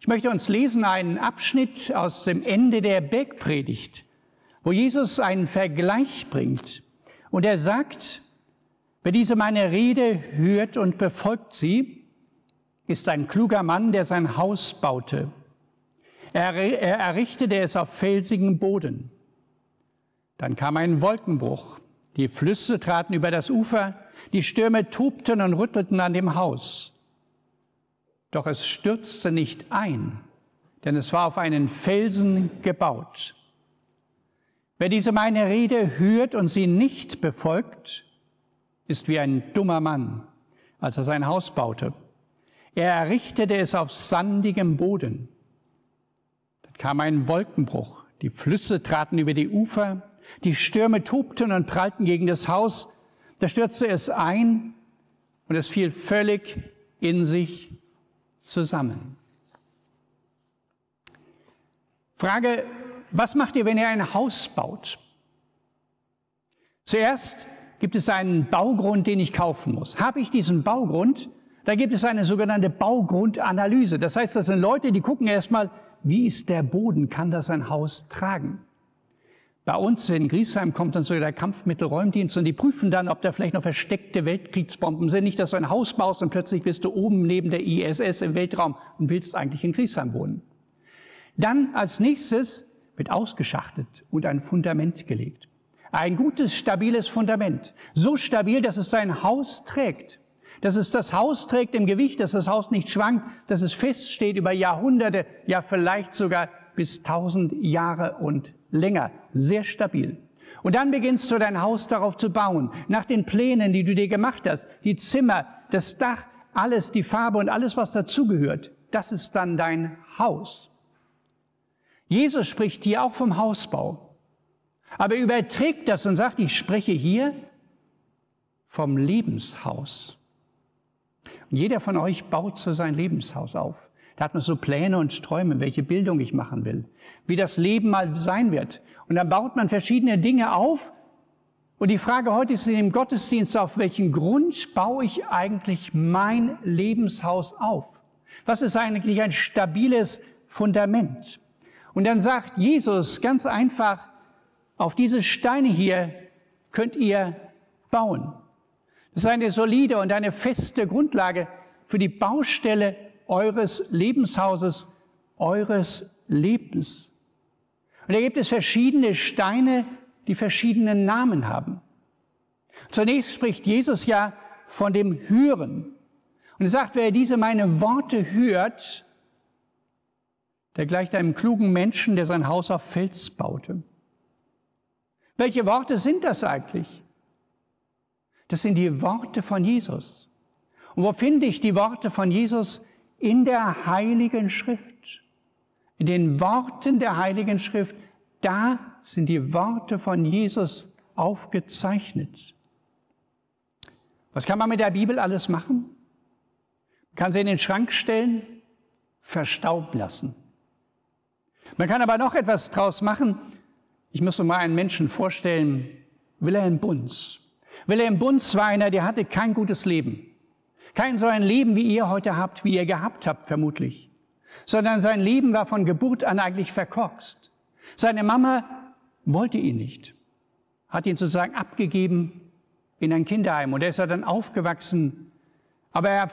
Ich möchte uns lesen einen Abschnitt aus dem Ende der Bergpredigt, wo Jesus einen Vergleich bringt. Und er sagt, wer diese meine Rede hört und befolgt sie, ist ein kluger Mann, der sein Haus baute. Er, er errichtete es auf felsigem Boden. Dann kam ein Wolkenbruch. Die Flüsse traten über das Ufer, die Stürme tobten und rüttelten an dem Haus. Doch es stürzte nicht ein, denn es war auf einen Felsen gebaut. Wer diese meine Rede hört und sie nicht befolgt, ist wie ein dummer Mann, als er sein Haus baute. Er errichtete es auf sandigem Boden. Dann kam ein Wolkenbruch, die Flüsse traten über die Ufer, die Stürme tobten und prallten gegen das Haus, da stürzte es ein und es fiel völlig in sich zusammen. Frage, was macht ihr, wenn ihr ein Haus baut? Zuerst gibt es einen Baugrund, den ich kaufen muss. Habe ich diesen Baugrund, da gibt es eine sogenannte Baugrundanalyse. Das heißt, das sind Leute, die gucken erstmal, wie ist der Boden, kann das ein Haus tragen? Bei uns in Griesheim kommt dann so der Kampfmittelräumdienst und die prüfen dann, ob da vielleicht noch versteckte Weltkriegsbomben sind. Nicht, dass du ein Haus baust und plötzlich bist du oben neben der ISS im Weltraum und willst eigentlich in Griesheim wohnen. Dann als nächstes wird ausgeschachtet und ein Fundament gelegt. Ein gutes, stabiles Fundament. So stabil, dass es dein Haus trägt. Dass es das Haus trägt im Gewicht, dass das Haus nicht schwankt, dass es feststeht über Jahrhunderte, ja vielleicht sogar bis tausend Jahre und länger, sehr stabil. Und dann beginnst du dein Haus darauf zu bauen, nach den Plänen, die du dir gemacht hast, die Zimmer, das Dach, alles, die Farbe und alles, was dazugehört. Das ist dann dein Haus. Jesus spricht hier auch vom Hausbau. Aber er überträgt das und sagt, ich spreche hier vom Lebenshaus. Und jeder von euch baut so sein Lebenshaus auf. Da hat man so Pläne und Träume, welche Bildung ich machen will, wie das Leben mal sein wird. Und dann baut man verschiedene Dinge auf. Und die Frage heute ist in dem Gottesdienst, auf welchen Grund baue ich eigentlich mein Lebenshaus auf? Was ist eigentlich ein stabiles Fundament? Und dann sagt Jesus ganz einfach, auf diese Steine hier könnt ihr bauen. Das ist eine solide und eine feste Grundlage für die Baustelle eures Lebenshauses, eures Lebens. Und da gibt es verschiedene Steine, die verschiedene Namen haben. Zunächst spricht Jesus ja von dem Hören. Und er sagt, wer diese meine Worte hört, der gleicht einem klugen Menschen, der sein Haus auf Fels baute. Welche Worte sind das eigentlich? Das sind die Worte von Jesus. Und wo finde ich die Worte von Jesus? In der Heiligen Schrift, in den Worten der Heiligen Schrift, da sind die Worte von Jesus aufgezeichnet. Was kann man mit der Bibel alles machen? Man kann sie in den Schrank stellen, verstauben lassen. Man kann aber noch etwas draus machen. Ich muss mir mal einen Menschen vorstellen, Wilhelm Bunz. Wilhelm Bunz war einer, der hatte kein gutes Leben. Kein so ein Leben, wie ihr heute habt, wie ihr gehabt habt, vermutlich. Sondern sein Leben war von Geburt an eigentlich verkorkst. Seine Mama wollte ihn nicht, hat ihn sozusagen abgegeben in ein Kinderheim. Und er ist dann aufgewachsen. Aber er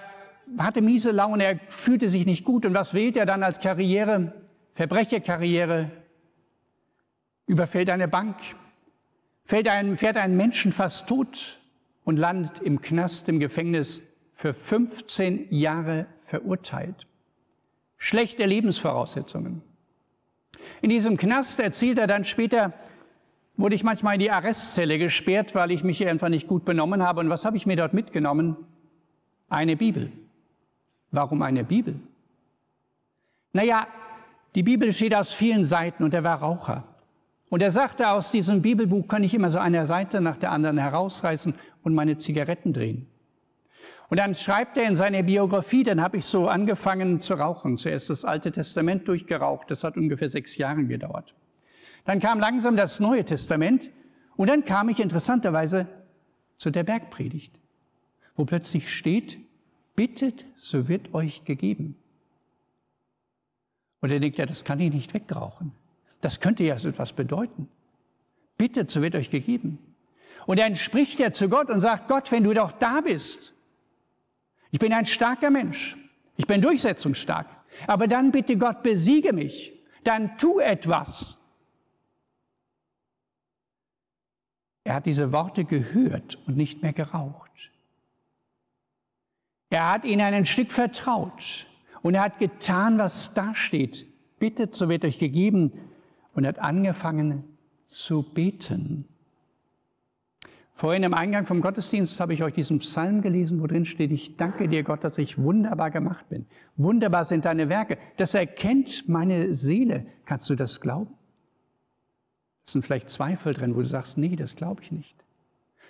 hatte miese Laune, er fühlte sich nicht gut. Und was wählt er dann als Karriere? Verbrecherkarriere. Überfällt eine Bank, fällt ein, fährt einen Menschen fast tot und landet im Knast, im Gefängnis für 15 Jahre verurteilt. Schlechte Lebensvoraussetzungen. In diesem Knast erzählt er dann später, wurde ich manchmal in die Arrestzelle gesperrt, weil ich mich einfach nicht gut benommen habe. Und was habe ich mir dort mitgenommen? Eine Bibel. Warum eine Bibel? Naja, die Bibel steht aus vielen Seiten und er war Raucher. Und er sagte, aus diesem Bibelbuch kann ich immer so eine Seite nach der anderen herausreißen und meine Zigaretten drehen. Und dann schreibt er in seiner Biografie, dann habe ich so angefangen zu rauchen. Zuerst das Alte Testament durchgeraucht. Das hat ungefähr sechs Jahre gedauert. Dann kam langsam das Neue Testament. Und dann kam ich interessanterweise zu der Bergpredigt, wo plötzlich steht, bittet, so wird euch gegeben. Und er denkt, ja, das kann ich nicht wegrauchen. Das könnte ja so etwas bedeuten. Bitte, so wird euch gegeben. Und dann spricht er zu Gott und sagt, Gott, wenn du doch da bist, ich bin ein starker Mensch, ich bin durchsetzungsstark, aber dann bitte Gott, besiege mich, dann tu etwas. Er hat diese Worte gehört und nicht mehr geraucht. Er hat ihnen ein Stück vertraut und er hat getan, was da steht. Bittet, so wird euch gegeben. Und hat angefangen zu beten. Vorhin im Eingang vom Gottesdienst habe ich euch diesen Psalm gelesen, wo drin steht, ich danke dir Gott, dass ich wunderbar gemacht bin. Wunderbar sind deine Werke. Das erkennt meine Seele. Kannst du das glauben? Es sind vielleicht Zweifel drin, wo du sagst, nee, das glaube ich nicht.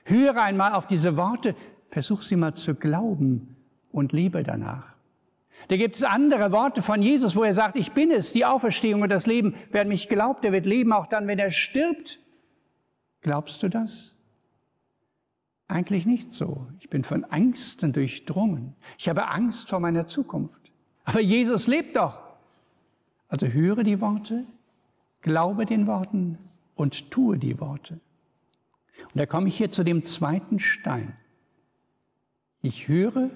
Höre einmal auf diese Worte, versuch sie mal zu glauben und liebe danach. Da gibt es andere Worte von Jesus, wo er sagt, ich bin es, die Auferstehung und das Leben. Wer mich glaubt, der wird leben, auch dann, wenn er stirbt. Glaubst du das? Eigentlich nicht so. Ich bin von Ängsten durchdrungen. Ich habe Angst vor meiner Zukunft. Aber Jesus lebt doch. Also höre die Worte, glaube den Worten und tue die Worte. Und da komme ich hier zu dem zweiten Stein. Ich höre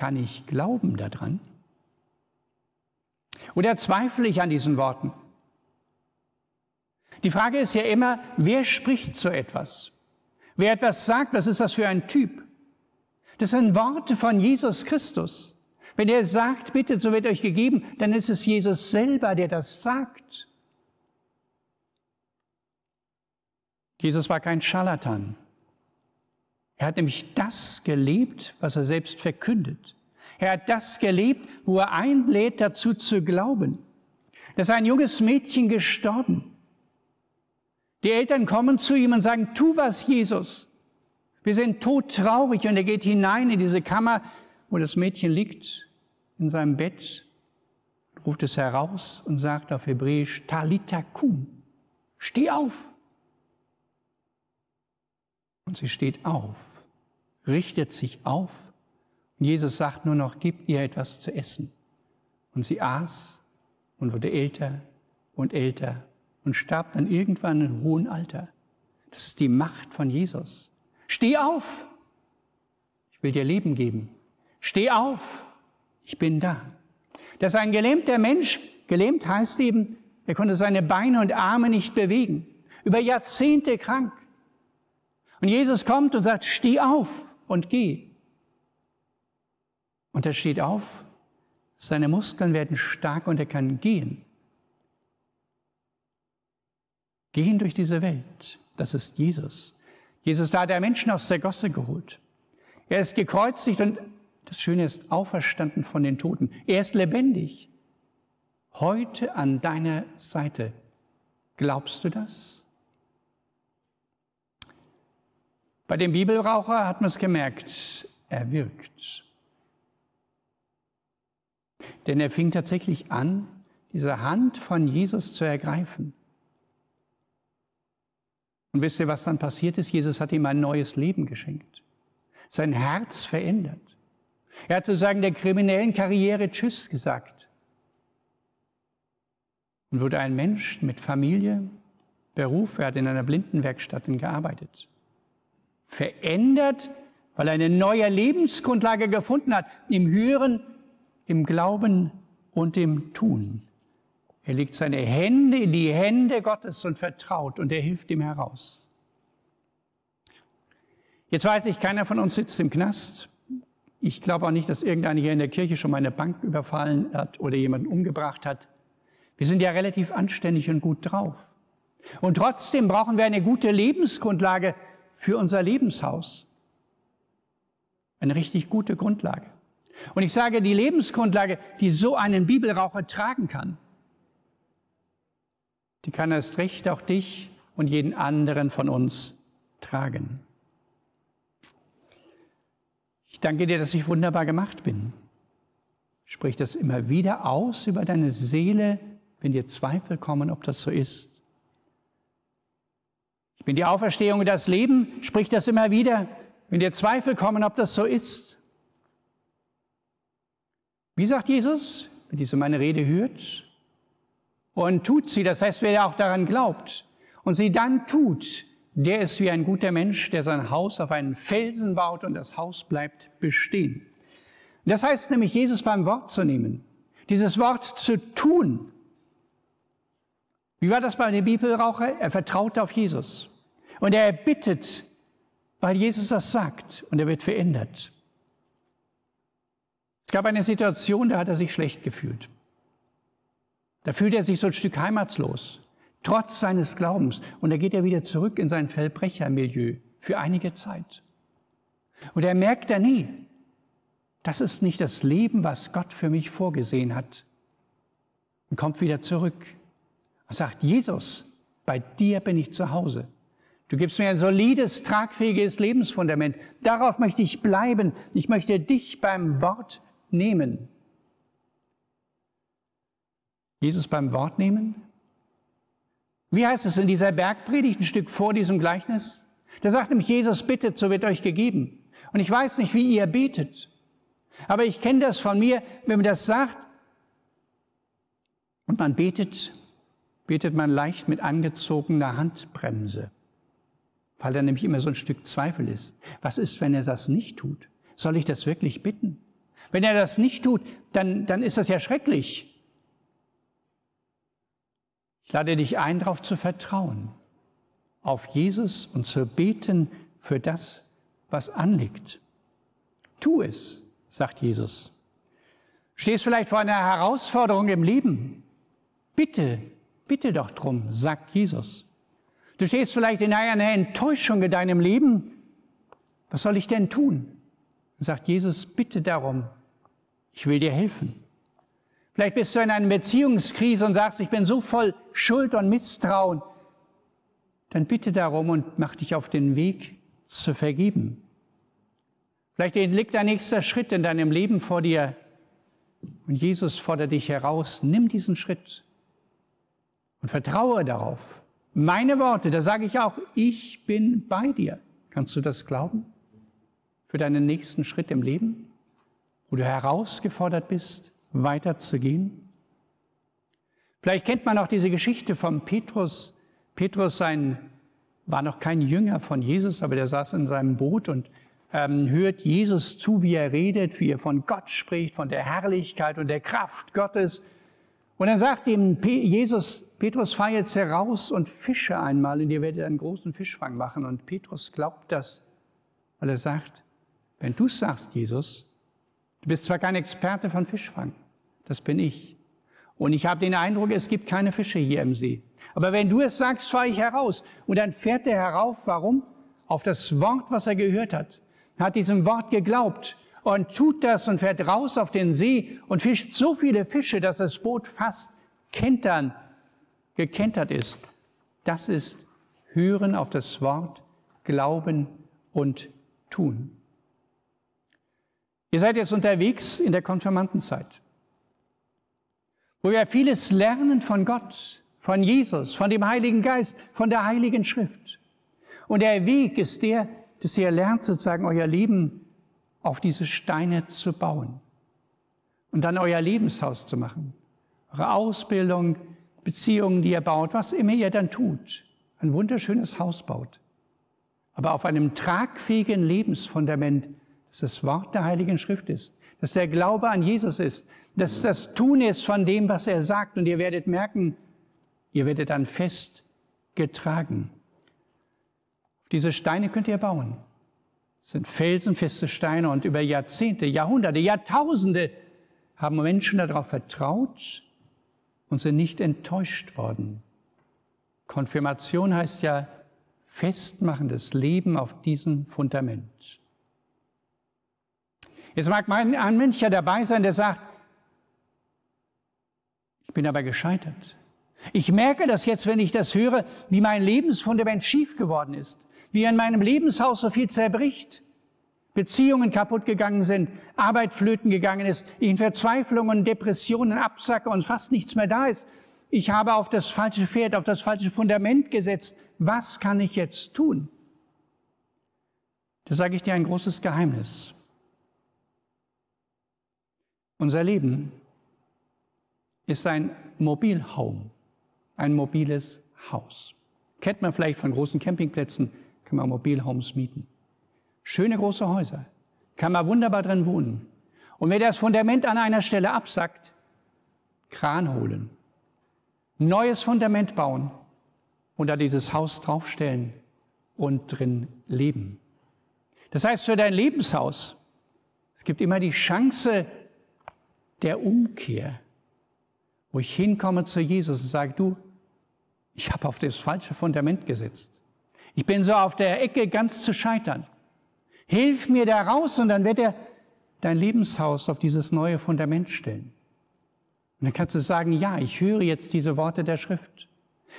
kann ich glauben daran? Oder zweifle ich an diesen Worten? Die Frage ist ja immer, wer spricht so etwas? Wer etwas sagt, was ist das für ein Typ? Das sind Worte von Jesus Christus. Wenn er sagt, bitte, so wird euch gegeben, dann ist es Jesus selber, der das sagt. Jesus war kein Scharlatan. Er hat nämlich das gelebt, was er selbst verkündet. Er hat das gelebt, wo er einlädt, dazu zu glauben. Da ist ein junges Mädchen gestorben. Die Eltern kommen zu ihm und sagen, tu was, Jesus. Wir sind todtraurig. Und er geht hinein in diese Kammer, wo das Mädchen liegt, in seinem Bett, ruft es heraus und sagt auf Hebräisch, Talita kum, steh auf. Und sie steht auf richtet sich auf und Jesus sagt nur noch, gib ihr etwas zu essen. Und sie aß und wurde älter und älter und starb dann irgendwann in hohem Alter. Das ist die Macht von Jesus. Steh auf! Ich will dir Leben geben. Steh auf! Ich bin da. Dass ein gelähmter Mensch, gelähmt heißt eben, er konnte seine Beine und Arme nicht bewegen. Über Jahrzehnte krank. Und Jesus kommt und sagt, steh auf und geh. Und er steht auf, seine Muskeln werden stark und er kann gehen. Gehen durch diese Welt, das ist Jesus. Jesus, da hat er Menschen aus der Gosse geholt. Er ist gekreuzigt und das Schöne ist auferstanden von den Toten. Er ist lebendig. Heute an deiner Seite. Glaubst du das? Bei dem Bibelraucher hat man es gemerkt, er wirkt. Denn er fing tatsächlich an, diese Hand von Jesus zu ergreifen. Und wisst ihr, was dann passiert ist? Jesus hat ihm ein neues Leben geschenkt. Sein Herz verändert. Er hat sozusagen der kriminellen Karriere Tschüss gesagt. Und wurde ein Mensch mit Familie, Beruf. Er hat in einer Blindenwerkstatt gearbeitet verändert, weil er eine neue Lebensgrundlage gefunden hat, im Hören, im Glauben und im Tun. Er legt seine Hände in die Hände Gottes und vertraut und er hilft ihm heraus. Jetzt weiß ich, keiner von uns sitzt im Knast. Ich glaube auch nicht, dass irgendeiner hier in der Kirche schon mal eine Bank überfallen hat oder jemanden umgebracht hat. Wir sind ja relativ anständig und gut drauf. Und trotzdem brauchen wir eine gute Lebensgrundlage, für unser Lebenshaus. Eine richtig gute Grundlage. Und ich sage, die Lebensgrundlage, die so einen Bibelraucher tragen kann, die kann erst recht auch dich und jeden anderen von uns tragen. Ich danke dir, dass ich wunderbar gemacht bin. Sprich das immer wieder aus über deine Seele, wenn dir Zweifel kommen, ob das so ist. Ich bin die Auferstehung und das Leben, spricht das immer wieder, wenn dir Zweifel kommen, ob das so ist. Wie sagt Jesus? wenn diese meine Rede hört und tut sie, das heißt, wer auch daran glaubt und sie dann tut, der ist wie ein guter Mensch, der sein Haus auf einen Felsen baut und das Haus bleibt bestehen. Das heißt nämlich, Jesus beim Wort zu nehmen, dieses Wort zu tun. Wie war das bei dem Bibelraucher? Er vertraut auf Jesus und er bittet, weil Jesus das sagt und er wird verändert. Es gab eine Situation, da hat er sich schlecht gefühlt. Da fühlt er sich so ein Stück heimatslos trotz seines Glaubens. Und da geht er wieder zurück in sein Verbrechermilieu für einige Zeit. Und er merkt dann nie, das ist nicht das Leben, was Gott für mich vorgesehen hat. Und kommt wieder zurück und sagt, Jesus, bei dir bin ich zu Hause. Du gibst mir ein solides, tragfähiges Lebensfundament. Darauf möchte ich bleiben. Ich möchte dich beim Wort nehmen. Jesus beim Wort nehmen? Wie heißt es in dieser Bergpredigt, ein Stück vor diesem Gleichnis? Da sagt nämlich Jesus, bittet, so wird euch gegeben. Und ich weiß nicht, wie ihr betet. Aber ich kenne das von mir, wenn man das sagt und man betet, betet man leicht mit angezogener Handbremse, weil da nämlich immer so ein Stück Zweifel ist. Was ist, wenn er das nicht tut? Soll ich das wirklich bitten? Wenn er das nicht tut, dann, dann ist das ja schrecklich. Ich lade dich ein, darauf zu vertrauen, auf Jesus und zu beten für das, was anliegt. Tu es, sagt Jesus. Stehst vielleicht vor einer Herausforderung im Leben? Bitte, bitte doch drum, sagt Jesus. Du stehst vielleicht in einer Enttäuschung in deinem Leben. Was soll ich denn tun? Sagt Jesus, bitte darum, ich will dir helfen. Vielleicht bist du in einer Beziehungskrise und sagst, ich bin so voll Schuld und Misstrauen. Dann bitte darum und mach dich auf den Weg zu vergeben. Vielleicht liegt ein nächster Schritt in deinem Leben vor dir und Jesus fordert dich heraus, nimm diesen Schritt und vertraue darauf. Meine Worte, da sage ich auch, ich bin bei dir. Kannst du das glauben? Für deinen nächsten Schritt im Leben, wo du herausgefordert bist, weiterzugehen? Vielleicht kennt man auch diese Geschichte von Petrus. Petrus sein, war noch kein Jünger von Jesus, aber der saß in seinem Boot und ähm, hört Jesus zu, wie er redet, wie er von Gott spricht, von der Herrlichkeit und der Kraft Gottes. Und dann sagt ihm Jesus, Petrus, fahr jetzt heraus und fische einmal und ihr werdet einen großen Fischfang machen. Und Petrus glaubt das, weil er sagt, wenn du sagst, Jesus, Du bist zwar kein Experte von Fischfang, das bin ich. Und ich habe den Eindruck, es gibt keine Fische hier im See. Aber wenn du es sagst, fahre ich heraus. Und dann fährt er herauf. Warum? Auf das Wort, was er gehört hat. Hat diesem Wort geglaubt und tut das und fährt raus auf den See und fischt so viele Fische, dass das Boot fast kentern, gekentert ist. Das ist Hören auf das Wort, Glauben und Tun. Ihr seid jetzt unterwegs in der Konfirmandenzeit, wo wir vieles lernen von Gott, von Jesus, von dem Heiligen Geist, von der Heiligen Schrift. Und der Weg ist der, dass ihr lernt, sozusagen euer Leben auf diese Steine zu bauen und dann euer Lebenshaus zu machen. Eure Ausbildung, Beziehungen, die ihr baut, was immer ihr dann tut. Ein wunderschönes Haus baut. Aber auf einem tragfähigen Lebensfundament, dass das Wort der Heiligen Schrift ist, dass der Glaube an Jesus ist, dass das Tun ist von dem, was er sagt. Und ihr werdet merken, ihr werdet dann fest getragen. Diese Steine könnt ihr bauen. Das sind felsenfeste Steine und über Jahrzehnte, Jahrhunderte, Jahrtausende haben Menschen darauf vertraut und sind nicht enttäuscht worden. Konfirmation heißt ja festmachendes Leben auf diesem Fundament. Jetzt mag ein Mensch ja dabei sein, der sagt, ich bin aber gescheitert. Ich merke das jetzt, wenn ich das höre, wie mein Lebensfundament schief geworden ist, wie in meinem Lebenshaus so viel zerbricht, Beziehungen kaputt gegangen sind, Arbeit flöten gegangen ist, ich in Verzweiflung und Depressionen absacke und fast nichts mehr da ist. Ich habe auf das falsche Pferd, auf das falsche Fundament gesetzt. Was kann ich jetzt tun? Da sage ich dir ein großes Geheimnis. Unser Leben ist ein Mobilhome, ein mobiles Haus. Kennt man vielleicht von großen Campingplätzen, kann man Mobilhomes mieten. Schöne große Häuser, kann man wunderbar drin wohnen. Und wenn das Fundament an einer Stelle absackt, Kran holen, neues Fundament bauen und da dieses Haus draufstellen und drin leben. Das heißt, für dein Lebenshaus, es gibt immer die Chance der Umkehr, wo ich hinkomme zu Jesus und sage, du, ich habe auf das falsche Fundament gesetzt. Ich bin so auf der Ecke ganz zu scheitern. Hilf mir da raus und dann wird er dein Lebenshaus auf dieses neue Fundament stellen. Und dann kannst du sagen, ja, ich höre jetzt diese Worte der Schrift.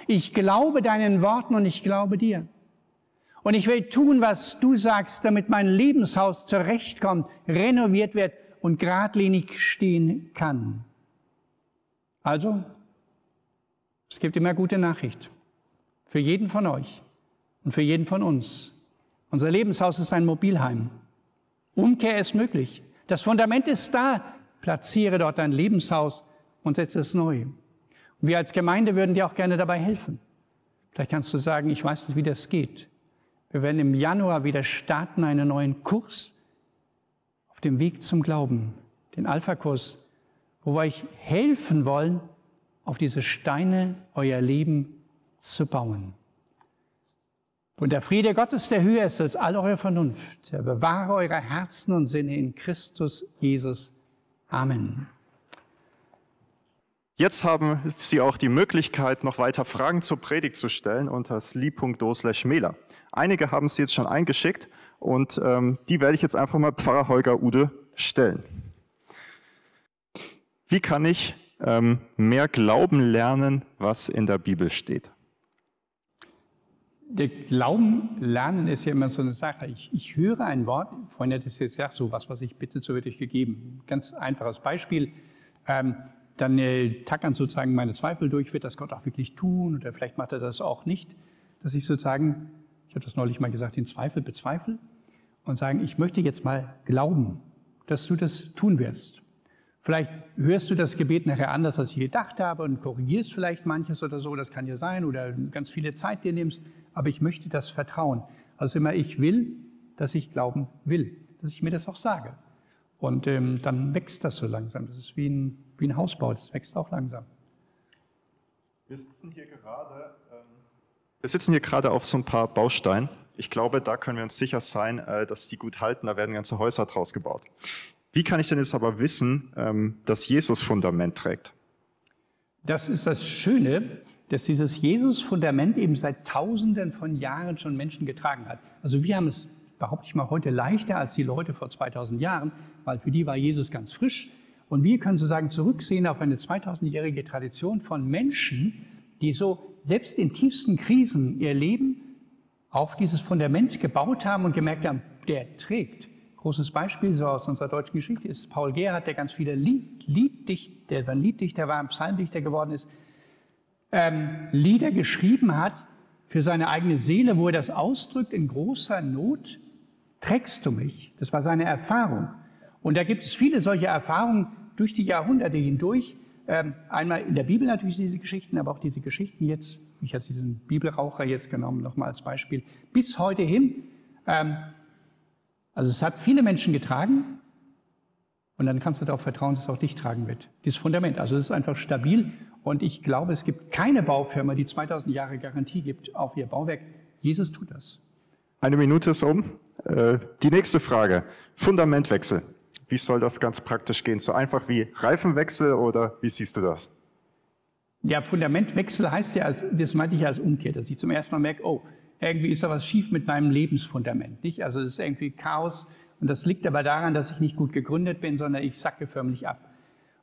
Ich glaube deinen Worten und ich glaube dir. Und ich will tun, was du sagst, damit mein Lebenshaus zurechtkommt, renoviert wird und geradlinig stehen kann. Also, es gibt immer gute Nachricht für jeden von euch und für jeden von uns. Unser Lebenshaus ist ein Mobilheim. Umkehr ist möglich. Das Fundament ist da. Platziere dort dein Lebenshaus und setze es neu. Und wir als Gemeinde würden dir auch gerne dabei helfen. Vielleicht kannst du sagen, ich weiß nicht, wie das geht. Wir werden im Januar wieder starten, einen neuen Kurs auf dem Weg zum Glauben, den Alpha-Kurs, wo wir euch helfen wollen, auf diese Steine euer Leben zu bauen. Und der Friede Gottes, der höher ist als all eure Vernunft, der bewahre eure Herzen und Sinne in Christus Jesus. Amen. Jetzt haben Sie auch die Möglichkeit, noch weiter Fragen zur Predigt zu stellen unter mailer. Einige haben Sie jetzt schon eingeschickt und ähm, die werde ich jetzt einfach mal Pfarrer Holger Ude stellen. Wie kann ich ähm, mehr Glauben lernen, was in der Bibel steht? Der Glauben lernen ist ja immer so eine Sache. Ich, ich höre ein Wort, hat es jetzt gesagt, so was, was ich bitte, so wird euch gegeben. Ganz einfaches Beispiel. Ähm, dann äh, tackern sozusagen meine Zweifel durch, wird das Gott auch wirklich tun oder vielleicht macht er das auch nicht, dass ich sozusagen, ich habe das neulich mal gesagt, den Zweifel bezweifle und sagen, ich möchte jetzt mal glauben, dass du das tun wirst. Vielleicht hörst du das Gebet nachher anders, als ich gedacht habe und korrigierst vielleicht manches oder so, das kann ja sein, oder ganz viele Zeit dir nimmst, aber ich möchte das vertrauen. Also immer, ich will, dass ich glauben will, dass ich mir das auch sage. Und ähm, dann wächst das so langsam. Das ist wie ein, wie ein Hausbau, das wächst auch langsam. Wir sitzen hier gerade, ähm, wir sitzen hier gerade auf so ein paar Bausteinen. Ich glaube, da können wir uns sicher sein, äh, dass die gut halten. Da werden ganze Häuser draus gebaut. Wie kann ich denn jetzt aber wissen, ähm, dass Jesus Fundament trägt? Das ist das Schöne, dass dieses Jesus-Fundament eben seit Tausenden von Jahren schon Menschen getragen hat. Also wir haben es behaupte ich mal, heute leichter als die Leute vor 2000 Jahren, weil für die war Jesus ganz frisch. Und wir können sozusagen zurücksehen auf eine 2000-jährige Tradition von Menschen, die so selbst in tiefsten Krisen ihr Leben auf dieses Fundament gebaut haben und gemerkt haben, der trägt. Großes Beispiel so aus unserer deutschen Geschichte ist Paul Gerhardt, der ganz viele Lied, Lieddichter, der ein Lieddichter war, Psalmdichter geworden ist, ähm, Lieder geschrieben hat für seine eigene Seele, wo er das ausdrückt in großer Not trägst du mich? Das war seine Erfahrung. Und da gibt es viele solche Erfahrungen durch die Jahrhunderte hindurch. Ähm, einmal in der Bibel natürlich diese Geschichten, aber auch diese Geschichten jetzt, ich habe diesen Bibelraucher jetzt genommen, nochmal als Beispiel, bis heute hin. Ähm, also es hat viele Menschen getragen und dann kannst du darauf vertrauen, dass es auch dich tragen wird. Dieses Fundament, also es ist einfach stabil und ich glaube, es gibt keine Baufirma, die 2000 Jahre Garantie gibt auf ihr Bauwerk. Jesus tut das. Eine Minute ist um. Äh, die nächste Frage. Fundamentwechsel. Wie soll das ganz praktisch gehen? So einfach wie Reifenwechsel oder wie siehst du das? Ja, Fundamentwechsel heißt ja, als, das meinte ich als Umkehr, dass ich zum ersten Mal merke, oh, irgendwie ist da was schief mit meinem Lebensfundament. Nicht? Also es ist irgendwie Chaos und das liegt aber daran, dass ich nicht gut gegründet bin, sondern ich sacke förmlich ab.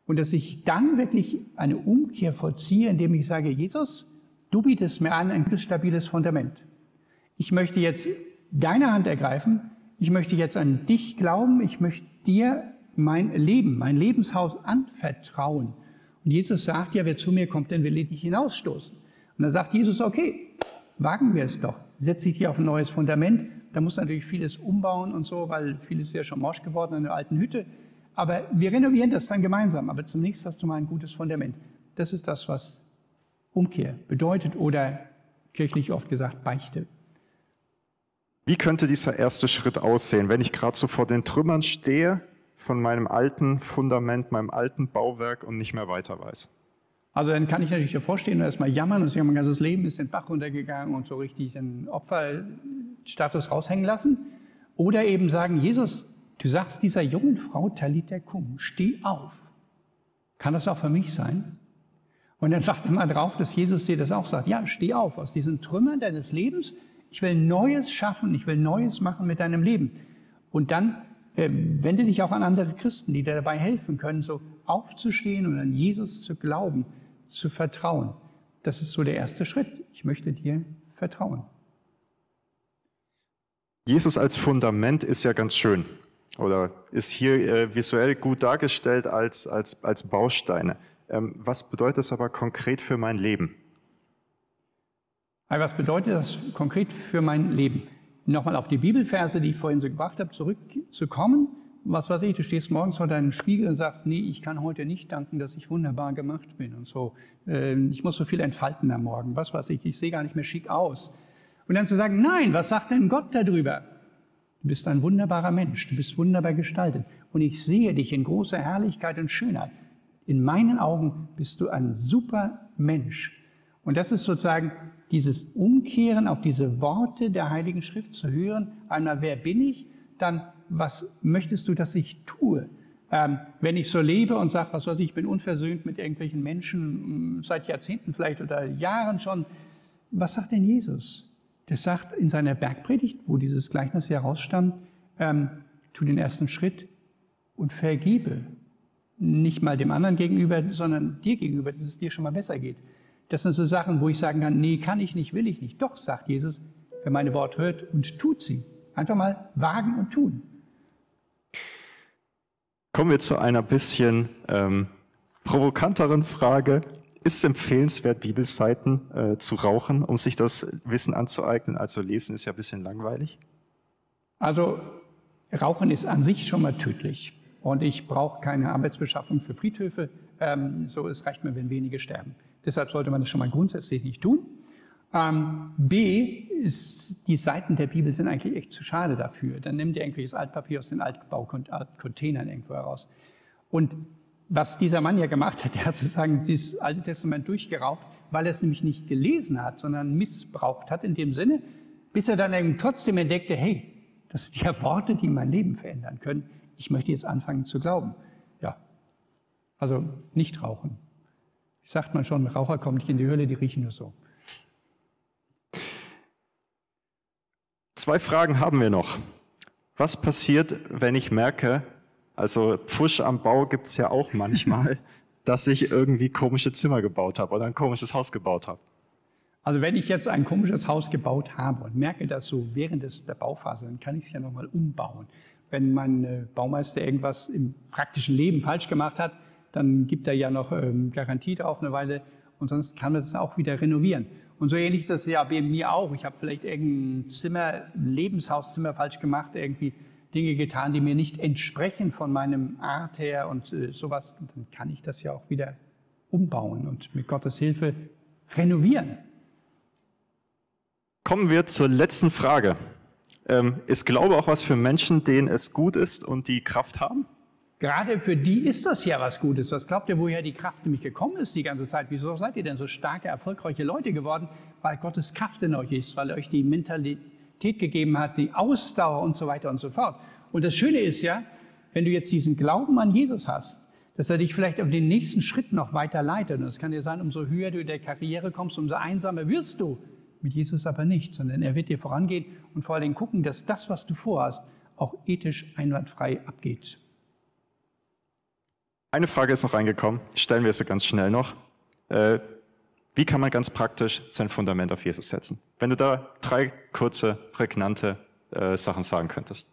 Und dass ich dann wirklich eine Umkehr vollziehe, indem ich sage, Jesus, du bietest mir an ein stabiles Fundament. Ich möchte jetzt deine Hand ergreifen. Ich möchte jetzt an dich glauben. Ich möchte dir mein Leben, mein Lebenshaus anvertrauen. Und Jesus sagt ja, wer zu mir kommt, den will ich nicht hinausstoßen. Und dann sagt Jesus, okay, wagen wir es doch. Setz dich hier auf ein neues Fundament. Da muss natürlich vieles umbauen und so, weil vieles ist ja schon morsch geworden in der alten Hütte. Aber wir renovieren das dann gemeinsam. Aber zunächst hast du mal ein gutes Fundament. Das ist das, was Umkehr bedeutet oder kirchlich oft gesagt Beichte. Wie könnte dieser erste Schritt aussehen, wenn ich gerade so vor den Trümmern stehe von meinem alten Fundament, meinem alten Bauwerk und nicht mehr weiter weiß? Also dann kann ich natürlich davor stehen und erstmal jammern und sagen, mein ganzes Leben ist den Bach runtergegangen und so richtig den Opferstatus raushängen lassen. Oder eben sagen, Jesus, du sagst dieser jungen Frau Talita Kum, steh auf. Kann das auch für mich sein? Und dann er mal drauf, dass Jesus dir das auch sagt. Ja, steh auf aus diesen Trümmern deines Lebens. Ich will Neues schaffen, ich will Neues machen mit deinem Leben. Und dann äh, wende dich auch an andere Christen, die dir dabei helfen können, so aufzustehen und an Jesus zu glauben, zu vertrauen. Das ist so der erste Schritt. Ich möchte dir vertrauen. Jesus als Fundament ist ja ganz schön oder ist hier äh, visuell gut dargestellt als, als, als Bausteine. Ähm, was bedeutet das aber konkret für mein Leben? Was bedeutet das konkret für mein Leben? Nochmal auf die Bibelverse, die ich vorhin so gebracht habe, zurückzukommen. Was weiß ich, du stehst morgens vor deinem Spiegel und sagst, nee, ich kann heute nicht danken, dass ich wunderbar gemacht bin und so. Ähm, ich muss so viel entfalten am Morgen. Was weiß ich, ich sehe gar nicht mehr schick aus. Und dann zu sagen, nein, was sagt denn Gott darüber? Du bist ein wunderbarer Mensch, du bist wunderbar gestaltet und ich sehe dich in großer Herrlichkeit und Schönheit. In meinen Augen bist du ein super Mensch. Und das ist sozusagen dieses Umkehren auf diese Worte der Heiligen Schrift zu hören. Einmal, wer bin ich? Dann, was möchtest du, dass ich tue? Ähm, wenn ich so lebe und sage, was weiß ich, ich bin unversöhnt mit irgendwelchen Menschen mm, seit Jahrzehnten vielleicht oder Jahren schon, was sagt denn Jesus? Der sagt in seiner Bergpredigt, wo dieses Gleichnis herausstammt, ähm, tu den ersten Schritt und vergebe nicht mal dem anderen gegenüber, sondern dir gegenüber, dass es dir schon mal besser geht. Das sind so Sachen, wo ich sagen kann, nee, kann ich nicht, will ich nicht. Doch, sagt Jesus, wer meine Wort hört und tut sie. Einfach mal wagen und tun. Kommen wir zu einer bisschen ähm, provokanteren Frage. Ist es empfehlenswert, Bibelseiten äh, zu rauchen, um sich das Wissen anzueignen? Also lesen ist ja ein bisschen langweilig. Also Rauchen ist an sich schon mal tödlich. Und ich brauche keine Arbeitsbeschaffung für Friedhöfe. Ähm, so, es reicht mir, wenn wenige sterben. Deshalb sollte man das schon mal grundsätzlich nicht tun. Ähm, B ist, die Seiten der Bibel sind eigentlich echt zu schade dafür. Dann nimmt ihr irgendwelches Altpapier aus den Altbaucontainern irgendwo heraus. Und was dieser Mann ja gemacht hat, der hat sozusagen dieses Alte Testament durchgeraucht, weil er es nämlich nicht gelesen hat, sondern missbraucht hat in dem Sinne, bis er dann eben trotzdem entdeckte, hey, das sind ja Worte, die mein Leben verändern können ich möchte jetzt anfangen zu glauben. Ja, also nicht rauchen. Sagt man schon, Raucher kommen nicht in die Höhle, die riechen nur so. Zwei Fragen haben wir noch. Was passiert, wenn ich merke, also Pfusch am Bau gibt es ja auch manchmal, dass ich irgendwie komische Zimmer gebaut habe oder ein komisches Haus gebaut habe? Also wenn ich jetzt ein komisches Haus gebaut habe und merke das so während des, der Bauphase, dann kann ich es ja nochmal umbauen wenn mein äh, Baumeister irgendwas im praktischen Leben falsch gemacht hat, dann gibt er ja noch ähm, Garantie drauf eine Weile und sonst kann man das auch wieder renovieren. Und so ähnlich ist das ja bei mir auch. Ich habe vielleicht irgendein Zimmer, Lebenshauszimmer falsch gemacht, irgendwie Dinge getan, die mir nicht entsprechen von meinem Art her und äh, sowas. Und dann kann ich das ja auch wieder umbauen und mit Gottes Hilfe renovieren. Kommen wir zur letzten Frage. Ähm, ist Glaube auch was für Menschen, denen es gut ist und die Kraft haben? Gerade für die ist das ja was Gutes. Was glaubt ihr, woher die Kraft nämlich gekommen ist die ganze Zeit? Wieso seid ihr denn so starke, erfolgreiche Leute geworden? Weil Gottes Kraft in euch ist, weil er euch die Mentalität gegeben hat, die Ausdauer und so weiter und so fort. Und das Schöne ist ja, wenn du jetzt diesen Glauben an Jesus hast, dass er dich vielleicht auf den nächsten Schritt noch weiter leitet. Und es kann dir sein, umso höher du in der Karriere kommst, umso einsamer wirst du mit Jesus aber nicht, sondern er wird dir vorangehen und vor allen Dingen gucken, dass das, was du vorhast, auch ethisch einwandfrei abgeht. Eine Frage ist noch reingekommen, stellen wir sie ganz schnell noch. Äh, wie kann man ganz praktisch sein Fundament auf Jesus setzen? Wenn du da drei kurze, prägnante äh, Sachen sagen könntest.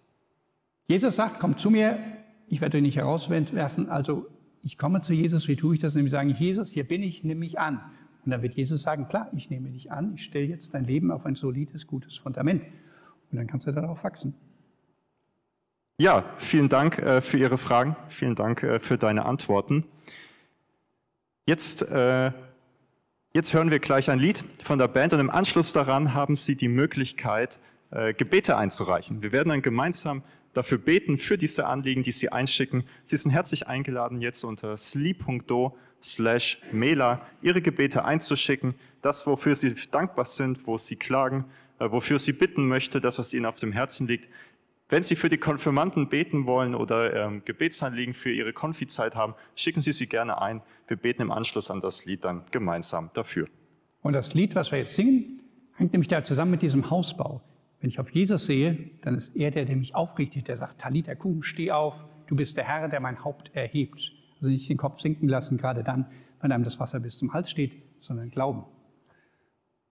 Jesus sagt, komm zu mir, ich werde dich nicht herauswerfen, also ich komme zu Jesus, wie tue ich das? Nämlich sagen, Jesus, hier bin ich, nimm mich an. Und dann wird Jesus sagen, klar, ich nehme dich an, ich stelle jetzt dein Leben auf ein solides, gutes Fundament. Und dann kannst du darauf wachsen. Ja, vielen Dank äh, für Ihre Fragen, vielen Dank äh, für deine Antworten. Jetzt, äh, jetzt hören wir gleich ein Lied von der Band und im Anschluss daran haben Sie die Möglichkeit, äh, Gebete einzureichen. Wir werden dann gemeinsam dafür beten, für diese Anliegen, die Sie einschicken. Sie sind herzlich eingeladen, jetzt unter sleep.do slash Mailer Ihre Gebete einzuschicken, das, wofür Sie dankbar sind, wo Sie klagen, äh, wofür Sie bitten möchte, das, was Ihnen auf dem Herzen liegt. Wenn Sie für die Konfirmanden beten wollen oder ähm, Gebetsanliegen für Ihre Konfizeit haben, schicken Sie sie gerne ein. Wir beten im Anschluss an das Lied dann gemeinsam dafür. Und das Lied, was wir jetzt singen, hängt nämlich da zusammen mit diesem Hausbau. Wenn ich auf Jesus sehe, dann ist er der, der mich aufrichtet, der sagt, Talita Kum, steh auf, du bist der Herr, der mein Haupt erhebt. Also nicht den Kopf sinken lassen, gerade dann, wenn einem das Wasser bis zum Hals steht, sondern glauben.